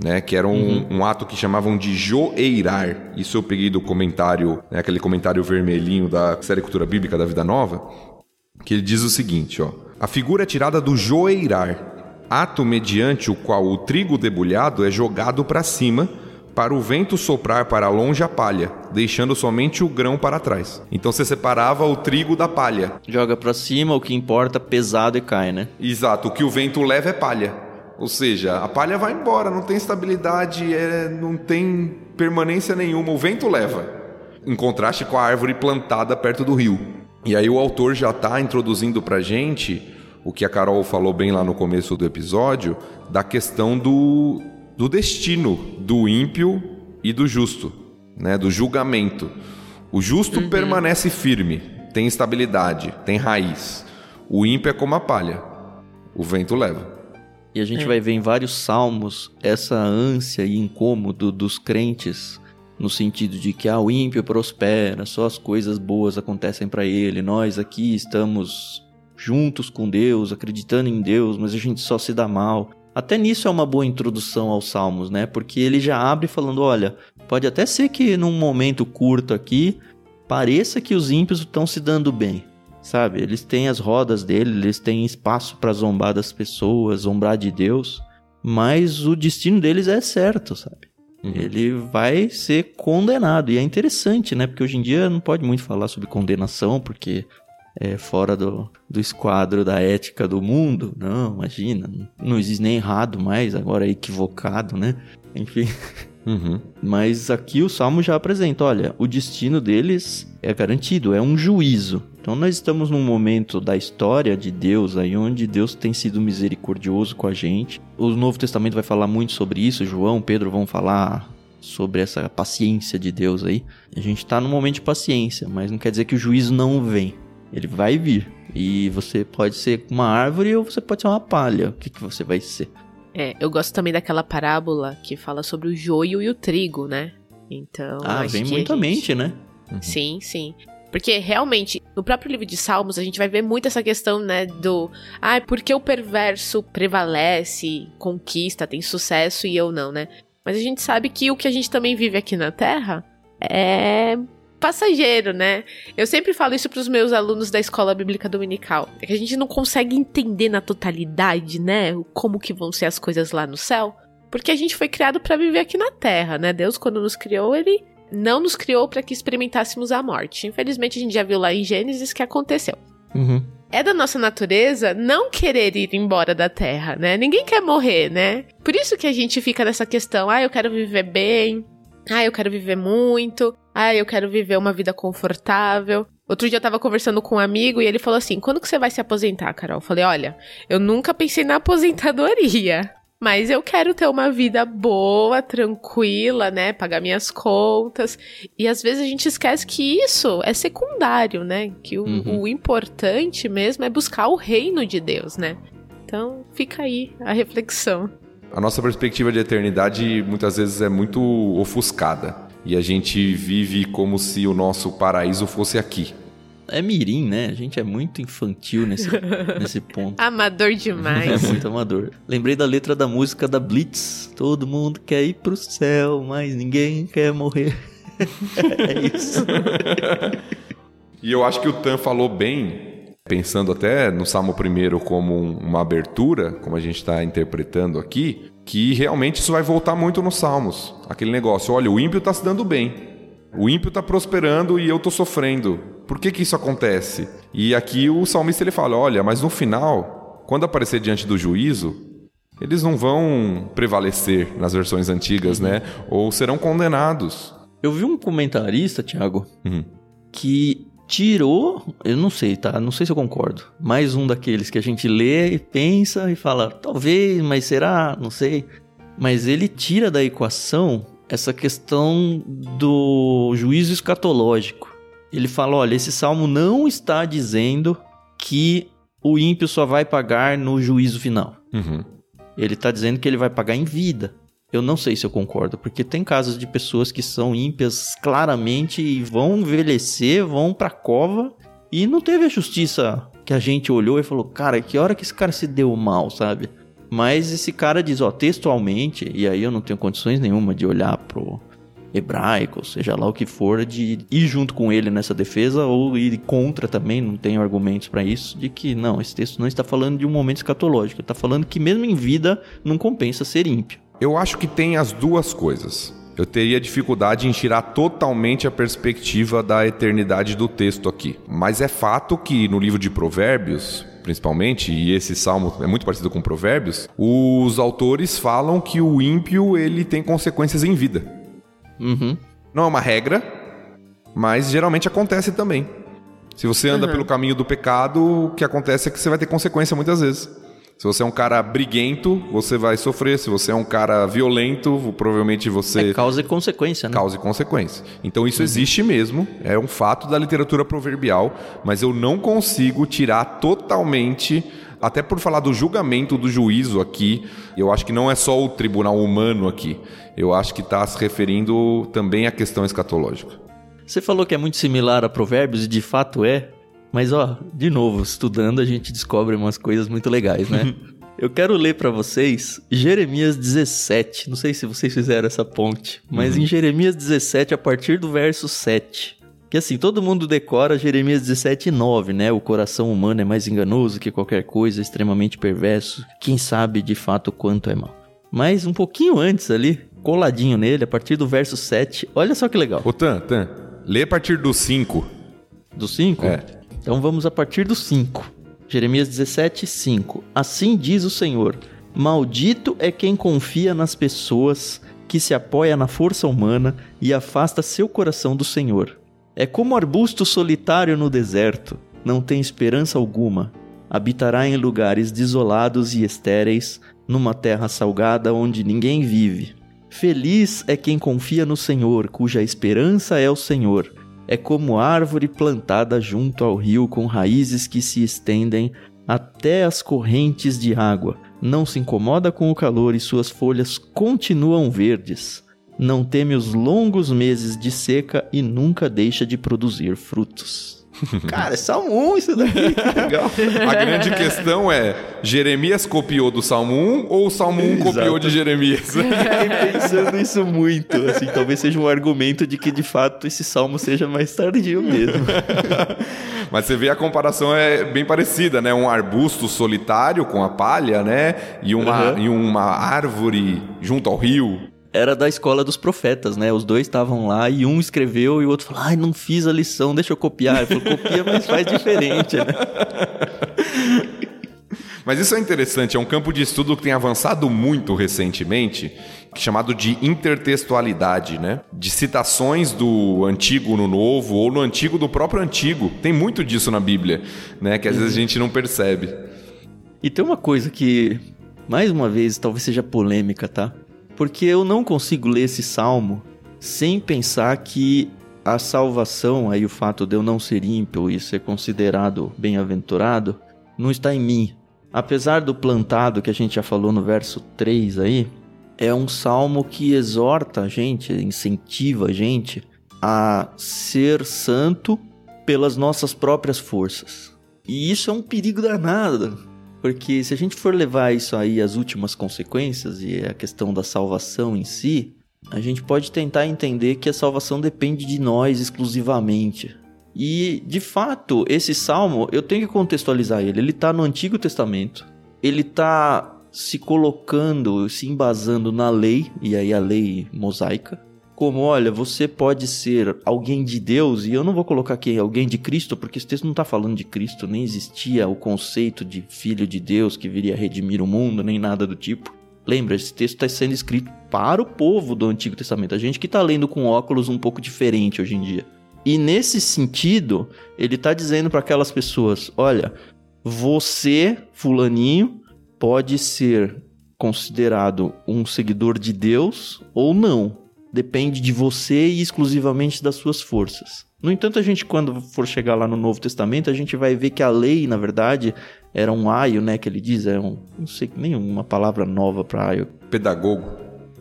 né, que era um, uhum. um, ato que chamavam de joeirar. Isso eu peguei do comentário, né, aquele comentário vermelhinho da série Cultura Bíblica da Vida Nova, que ele diz o seguinte, ó: A figura é tirada do joeirar, ato mediante o qual o trigo debulhado é jogado para cima para o vento soprar para longe a palha, deixando somente o grão para trás. Então você separava o trigo da palha. Joga para cima, o que importa pesado e cai, né? Exato, o que o vento leva é palha. Ou seja, a palha vai embora, não tem estabilidade, é, não tem permanência nenhuma, o vento leva. Em contraste com a árvore plantada perto do rio. E aí o autor já está introduzindo para gente o que a Carol falou bem lá no começo do episódio, da questão do, do destino do ímpio e do justo, né? do julgamento. O justo uhum. permanece firme, tem estabilidade, tem raiz. O ímpio é como a palha, o vento leva. E a gente é. vai ver em vários salmos essa ânsia e incômodo dos crentes no sentido de que ah, o ímpio prospera, só as coisas boas acontecem para ele, nós aqui estamos juntos com Deus, acreditando em Deus, mas a gente só se dá mal. Até nisso é uma boa introdução aos Salmos, né? Porque ele já abre falando: olha, pode até ser que num momento curto aqui pareça que os ímpios estão se dando bem, sabe? Eles têm as rodas dele, eles têm espaço para zombar das pessoas, zombar de Deus, mas o destino deles é certo, sabe? Uhum. Ele vai ser condenado. E é interessante, né? Porque hoje em dia não pode muito falar sobre condenação, porque é, fora do, do esquadro da ética do mundo. Não, imagina, não existe nem errado mais, agora é equivocado, né? Enfim. Uhum. Mas aqui o Salmo já apresenta: olha, o destino deles é garantido, é um juízo. Então nós estamos num momento da história de Deus aí onde Deus tem sido misericordioso com a gente. O Novo Testamento vai falar muito sobre isso, João, Pedro vão falar sobre essa paciência de Deus aí. A gente está num momento de paciência, mas não quer dizer que o juízo não vem. Ele vai vir. E você pode ser uma árvore ou você pode ser uma palha. O que, que você vai ser? É, eu gosto também daquela parábola que fala sobre o joio e o trigo, né? Então. Ah, vem muito à mente, né? Uhum. Sim, sim. Porque realmente, no próprio livro de Salmos, a gente vai ver muito essa questão, né, do. Ah, porque o perverso prevalece, conquista, tem sucesso e eu não, né? Mas a gente sabe que o que a gente também vive aqui na Terra é passageiro, né? Eu sempre falo isso para os meus alunos da escola bíblica dominical. É que a gente não consegue entender na totalidade, né, como que vão ser as coisas lá no céu, porque a gente foi criado para viver aqui na terra, né? Deus quando nos criou, ele não nos criou para que experimentássemos a morte. Infelizmente a gente já viu lá em Gênesis que aconteceu. Uhum. É da nossa natureza não querer ir embora da Terra, né? Ninguém quer morrer, né? Por isso que a gente fica nessa questão, ah, eu quero viver bem, ah, eu quero viver muito. Ah, eu quero viver uma vida confortável. Outro dia eu tava conversando com um amigo e ele falou assim: quando que você vai se aposentar, Carol? Eu falei: olha, eu nunca pensei na aposentadoria. Mas eu quero ter uma vida boa, tranquila, né? Pagar minhas contas. E às vezes a gente esquece que isso é secundário, né? Que o, uhum. o importante mesmo é buscar o reino de Deus, né? Então fica aí a reflexão. A nossa perspectiva de eternidade muitas vezes é muito ofuscada. E a gente vive como se o nosso paraíso fosse aqui. É mirim, né? A gente é muito infantil nesse, nesse ponto. Amador demais. É muito amador. Lembrei da letra da música da Blitz. Todo mundo quer ir pro céu, mas ninguém quer morrer. é isso. e eu acho que o Tan falou bem pensando até no Salmo 1 como uma abertura, como a gente está interpretando aqui, que realmente isso vai voltar muito nos Salmos. Aquele negócio, olha, o ímpio está se dando bem, o ímpio está prosperando e eu estou sofrendo. Por que que isso acontece? E aqui o salmista ele fala: olha, mas no final, quando aparecer diante do juízo, eles não vão prevalecer nas versões antigas, né? Ou serão condenados. Eu vi um comentarista, Thiago, uhum. que tirou, eu não sei, tá? Não sei se eu concordo. Mais um daqueles que a gente lê e pensa e fala, talvez, mas será? Não sei. Mas ele tira da equação essa questão do juízo escatológico. Ele fala: olha, esse salmo não está dizendo que o ímpio só vai pagar no juízo final. Uhum. Ele está dizendo que ele vai pagar em vida. Eu não sei se eu concordo, porque tem casos de pessoas que são ímpias claramente e vão envelhecer, vão pra cova e não teve a justiça que a gente olhou e falou: cara, que hora que esse cara se deu mal, sabe? Mas esse cara diz, ó, textualmente, e aí eu não tenho condições nenhuma de olhar pro hebraico, seja lá o que for, de ir junto com ele nessa defesa ou ir contra também, não tenho argumentos para isso, de que não, esse texto não está falando de um momento escatológico, está falando que mesmo em vida não compensa ser ímpio. Eu acho que tem as duas coisas. Eu teria dificuldade em tirar totalmente a perspectiva da eternidade do texto aqui. Mas é fato que no livro de Provérbios, principalmente, e esse salmo é muito parecido com Provérbios, os autores falam que o ímpio ele tem consequências em vida. Uhum. Não é uma regra, mas geralmente acontece também. Se você anda uhum. pelo caminho do pecado, o que acontece é que você vai ter consequência muitas vezes. Se você é um cara briguento, você vai sofrer. Se você é um cara violento, provavelmente você. É causa e consequência, né? Causa e consequência. Então isso uhum. existe mesmo, é um fato da literatura proverbial, mas eu não consigo tirar totalmente. Até por falar do julgamento, do juízo aqui, eu acho que não é só o tribunal humano aqui. Eu acho que está se referindo também à questão escatológica. Você falou que é muito similar a Provérbios e de fato é, mas ó, de novo, estudando a gente descobre umas coisas muito legais, né? Eu quero ler para vocês Jeremias 17. Não sei se vocês fizeram essa ponte, mas uhum. em Jeremias 17, a partir do verso 7. Que assim, todo mundo decora Jeremias 17, 9, né? O coração humano é mais enganoso que qualquer coisa, extremamente perverso. Quem sabe de fato quanto é mal. Mas um pouquinho antes ali, coladinho nele, a partir do verso 7, olha só que legal. Ô Tan, Tan, lê a partir do 5. Do 5? É. Então vamos a partir do 5. Jeremias 17, 5. Assim diz o Senhor: Maldito é quem confia nas pessoas, que se apoia na força humana e afasta seu coração do Senhor. É como arbusto solitário no deserto, não tem esperança alguma. Habitará em lugares desolados e estéreis, numa terra salgada onde ninguém vive. Feliz é quem confia no Senhor, cuja esperança é o Senhor é como árvore plantada junto ao rio com raízes que se estendem até as correntes de água. Não se incomoda com o calor e suas folhas continuam verdes. Não teme os longos meses de seca e nunca deixa de produzir frutos. Cara, é Salmo 1 isso daqui. Legal. A grande questão é: Jeremias copiou do Salmo 1 ou o Salmo 1 Exato. copiou de Jeremias? Fiquei pensando isso muito. Assim, talvez seja um argumento de que de fato esse salmo seja mais tardio mesmo. Mas você vê a comparação é bem parecida, né? Um arbusto solitário com a palha, né? E uma, uhum. e uma árvore junto ao rio era da escola dos profetas, né? Os dois estavam lá e um escreveu e o outro falou: ai, não fiz a lição, deixa eu copiar. Ele falou: copia, mas faz diferente, né? Mas isso é interessante, é um campo de estudo que tem avançado muito recentemente, chamado de intertextualidade, né? De citações do antigo no novo ou no antigo do próprio antigo. Tem muito disso na Bíblia, né? Que às vezes a gente não percebe. E tem uma coisa que, mais uma vez, talvez seja polêmica, tá? Porque eu não consigo ler esse salmo sem pensar que a salvação, aí o fato de eu não ser ímpio e ser considerado bem-aventurado, não está em mim. Apesar do plantado que a gente já falou no verso 3 aí, é um salmo que exorta a gente, incentiva a gente a ser santo pelas nossas próprias forças. E isso é um perigo danado, porque se a gente for levar isso aí às últimas consequências e a questão da salvação em si, a gente pode tentar entender que a salvação depende de nós exclusivamente. E, de fato, esse salmo, eu tenho que contextualizar ele. Ele está no Antigo Testamento. Ele está se colocando, se embasando na lei, e aí a lei mosaica, como, olha, você pode ser alguém de Deus, e eu não vou colocar aqui alguém de Cristo, porque esse texto não está falando de Cristo, nem existia o conceito de filho de Deus que viria redimir o mundo, nem nada do tipo. Lembra, esse texto está sendo escrito para o povo do Antigo Testamento, a gente que está lendo com óculos um pouco diferente hoje em dia. E nesse sentido, ele está dizendo para aquelas pessoas: olha, você, Fulaninho, pode ser considerado um seguidor de Deus ou não. Depende de você e exclusivamente das suas forças. No entanto, a gente, quando for chegar lá no Novo Testamento, a gente vai ver que a lei, na verdade, era um aio, né? Que ele diz, é um. Não sei nem uma palavra nova para aio. Pedagogo.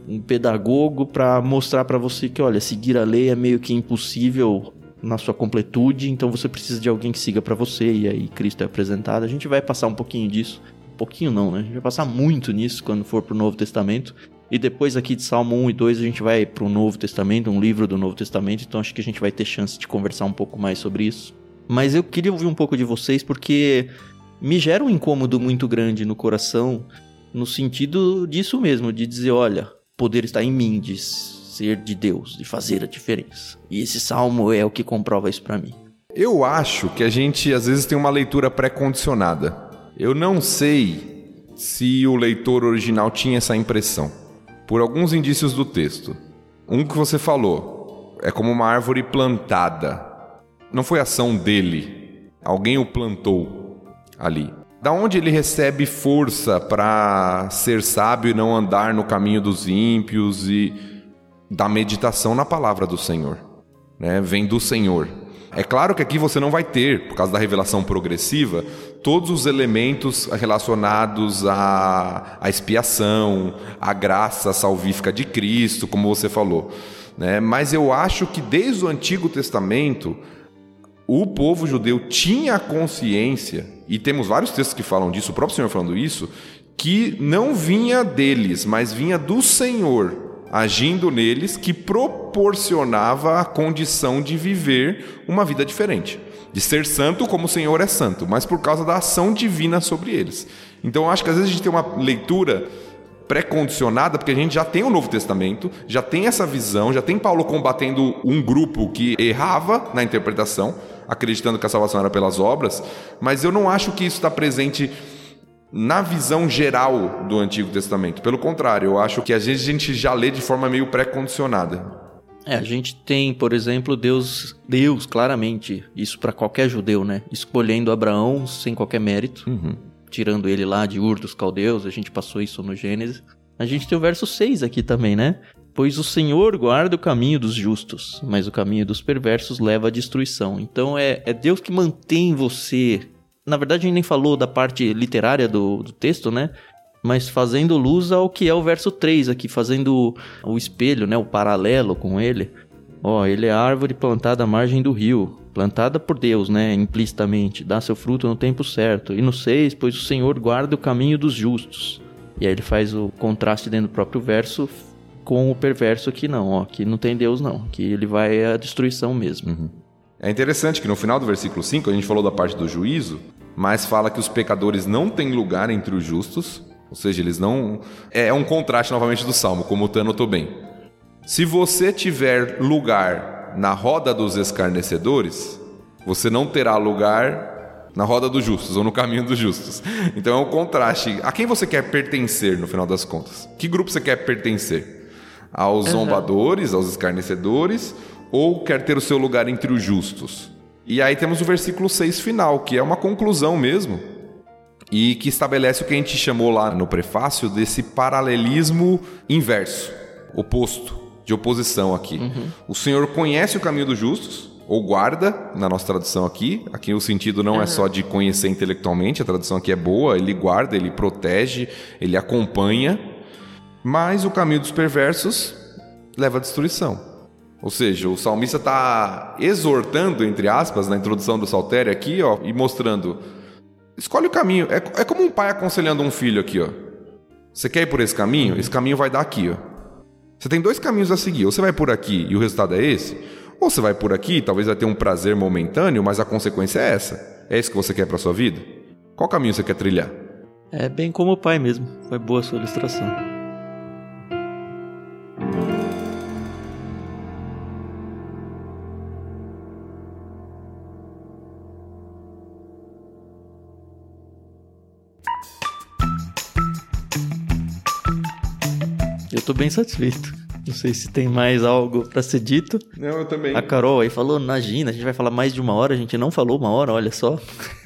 Um pedagogo para mostrar para você que, olha, seguir a lei é meio que impossível na sua completude, então você precisa de alguém que siga para você, e aí Cristo é apresentado. A gente vai passar um pouquinho disso. Um pouquinho não, né? A gente vai passar muito nisso quando for pro Novo Testamento. E depois aqui de Salmo 1 e 2 a gente vai pro Novo Testamento, um livro do Novo Testamento, então acho que a gente vai ter chance de conversar um pouco mais sobre isso. Mas eu queria ouvir um pouco de vocês porque me gera um incômodo muito grande no coração, no sentido disso mesmo, de dizer, olha, poder está em mim, de ser de Deus, de fazer a diferença. E esse salmo é o que comprova isso para mim. Eu acho que a gente às vezes tem uma leitura pré-condicionada. Eu não sei se o leitor original tinha essa impressão, por alguns indícios do texto. Um que você falou é como uma árvore plantada. Não foi ação dele, alguém o plantou ali. Da onde ele recebe força para ser sábio e não andar no caminho dos ímpios e da meditação na palavra do Senhor. Né? Vem do Senhor. É claro que aqui você não vai ter, por causa da revelação progressiva, todos os elementos relacionados à, à expiação, à graça salvífica de Cristo, como você falou. Né? Mas eu acho que desde o Antigo Testamento, o povo judeu tinha consciência, e temos vários textos que falam disso, o próprio Senhor falando isso, que não vinha deles, mas vinha do Senhor agindo neles que proporcionava a condição de viver uma vida diferente. De ser santo como o Senhor é santo, mas por causa da ação divina sobre eles. Então eu acho que às vezes a gente tem uma leitura pré-condicionada, porque a gente já tem o Novo Testamento, já tem essa visão, já tem Paulo combatendo um grupo que errava na interpretação, acreditando que a salvação era pelas obras, mas eu não acho que isso está presente na visão geral do Antigo Testamento. Pelo contrário, eu acho que às vezes a gente já lê de forma meio pré-condicionada. É, a gente tem, por exemplo, Deus, Deus claramente, isso para qualquer judeu, né? Escolhendo Abraão sem qualquer mérito, uhum. tirando ele lá de Ur dos caldeus, a gente passou isso no Gênesis. A gente tem o verso 6 aqui também, né? Pois o Senhor guarda o caminho dos justos, mas o caminho dos perversos leva à destruição. Então é, é Deus que mantém você na verdade, a gente nem falou da parte literária do, do texto, né? Mas fazendo luz ao que é o verso 3 aqui, fazendo o espelho, né? O paralelo com ele. Ó, ele é árvore plantada à margem do rio, plantada por Deus, né? Implicitamente, dá seu fruto no tempo certo. E no 6, pois o Senhor guarda o caminho dos justos. E aí ele faz o contraste dentro do próprio verso com o perverso que não, ó, que não tem Deus não, que ele vai à destruição mesmo. Uhum. É interessante que no final do versículo 5 a gente falou da parte do juízo, mas fala que os pecadores não têm lugar entre os justos, ou seja, eles não. É, é um contraste novamente do salmo, como o Tano bem. Se você tiver lugar na roda dos escarnecedores, você não terá lugar na roda dos justos ou no caminho dos justos. Então é um contraste. A quem você quer pertencer no final das contas? Que grupo você quer pertencer? Aos uhum. zombadores, aos escarnecedores ou quer ter o seu lugar entre os justos? E aí temos o versículo 6 final, que é uma conclusão mesmo, e que estabelece o que a gente chamou lá no prefácio desse paralelismo inverso, oposto, de oposição aqui. Uhum. O Senhor conhece o caminho dos justos, ou guarda, na nossa tradução aqui. Aqui o sentido não é uhum. é só de conhecer intelectualmente, a tradução aqui é boa, ele guarda, ele protege, ele acompanha. Mas o caminho dos perversos leva à destruição. Ou seja, o salmista está exortando, entre aspas, na introdução do Saltério aqui, ó, e mostrando: escolhe o caminho. É, é como um pai aconselhando um filho aqui, ó. Você quer ir por esse caminho? Esse caminho vai dar aqui, ó. Você tem dois caminhos a seguir. Ou você vai por aqui e o resultado é esse, ou você vai por aqui, talvez vai ter um prazer momentâneo, mas a consequência é essa. É isso que você quer para sua vida? Qual caminho você quer trilhar? É bem como o pai mesmo. Foi boa a sua ilustração. Tô bem satisfeito. Não sei se tem mais algo para ser dito. Não, eu também. A Carol aí falou, imagina, a gente vai falar mais de uma hora, a gente não falou uma hora, olha só.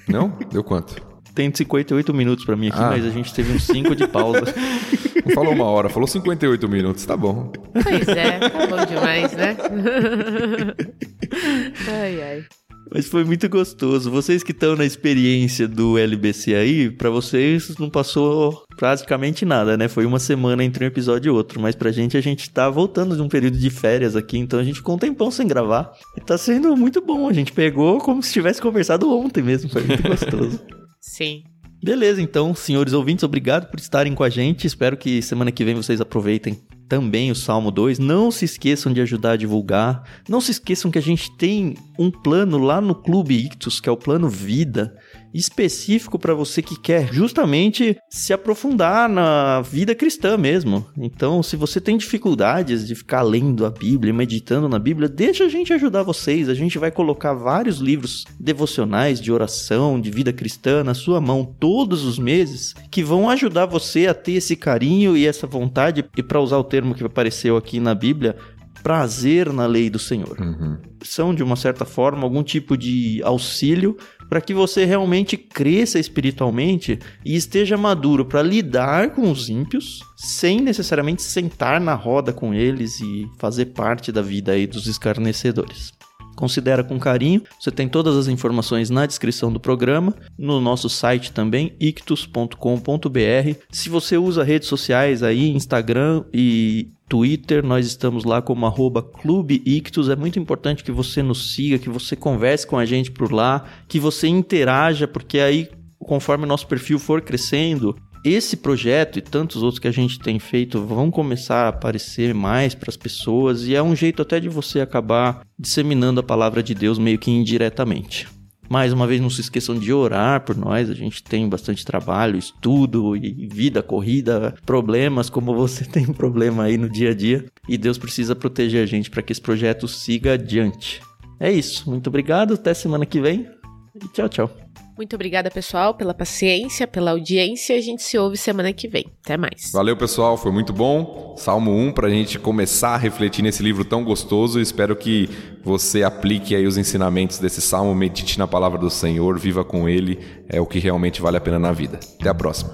Não? Deu quanto? Tem 58 minutos para mim aqui, ah. mas a gente teve uns 5 de pausa. Não falou uma hora, falou 58 minutos, tá bom. Pois é, tá bom demais, né? ai, ai. Mas foi muito gostoso. Vocês que estão na experiência do LBC aí, para vocês não passou praticamente nada, né? Foi uma semana entre um episódio e outro. Mas pra gente, a gente tá voltando de um período de férias aqui, então a gente ficou um tempão sem gravar. E tá sendo muito bom. A gente pegou como se tivesse conversado ontem mesmo. Foi muito gostoso. Sim. Beleza, então, senhores ouvintes, obrigado por estarem com a gente. Espero que semana que vem vocês aproveitem também o Salmo 2. Não se esqueçam de ajudar a divulgar. Não se esqueçam que a gente tem um plano lá no Clube Ictus, que é o plano Vida, específico para você que quer justamente se aprofundar na vida cristã mesmo. Então, se você tem dificuldades de ficar lendo a Bíblia, meditando na Bíblia, deixa a gente ajudar vocês. A gente vai colocar vários livros devocionais de oração, de vida cristã na sua mão todos os meses, que vão ajudar você a ter esse carinho e essa vontade, e para usar o termo que apareceu aqui na Bíblia, prazer na lei do Senhor. Uhum. São, de uma certa forma, algum tipo de auxílio para que você realmente cresça espiritualmente e esteja maduro para lidar com os ímpios, sem necessariamente sentar na roda com eles e fazer parte da vida aí dos escarnecedores. Considera com carinho. Você tem todas as informações na descrição do programa, no nosso site também, ictus.com.br. Se você usa redes sociais aí, Instagram e Twitter, nós estamos lá como arroba Clube Ictus. É muito importante que você nos siga, que você converse com a gente por lá, que você interaja, porque aí, conforme o nosso perfil for crescendo, esse projeto e tantos outros que a gente tem feito vão começar a aparecer mais para as pessoas e é um jeito até de você acabar disseminando a palavra de Deus meio que indiretamente. Mais uma vez, não se esqueçam de orar por nós. A gente tem bastante trabalho, estudo e vida corrida, problemas como você tem problema aí no dia a dia. E Deus precisa proteger a gente para que esse projeto siga adiante. É isso. Muito obrigado. Até semana que vem. E tchau, tchau. Muito obrigada, pessoal, pela paciência, pela audiência. A gente se ouve semana que vem. Até mais. Valeu, pessoal. Foi muito bom. Salmo 1 para a gente começar a refletir nesse livro tão gostoso. Espero que você aplique aí os ensinamentos desse salmo, medite na palavra do Senhor, viva com ele. É o que realmente vale a pena na vida. Até a próxima.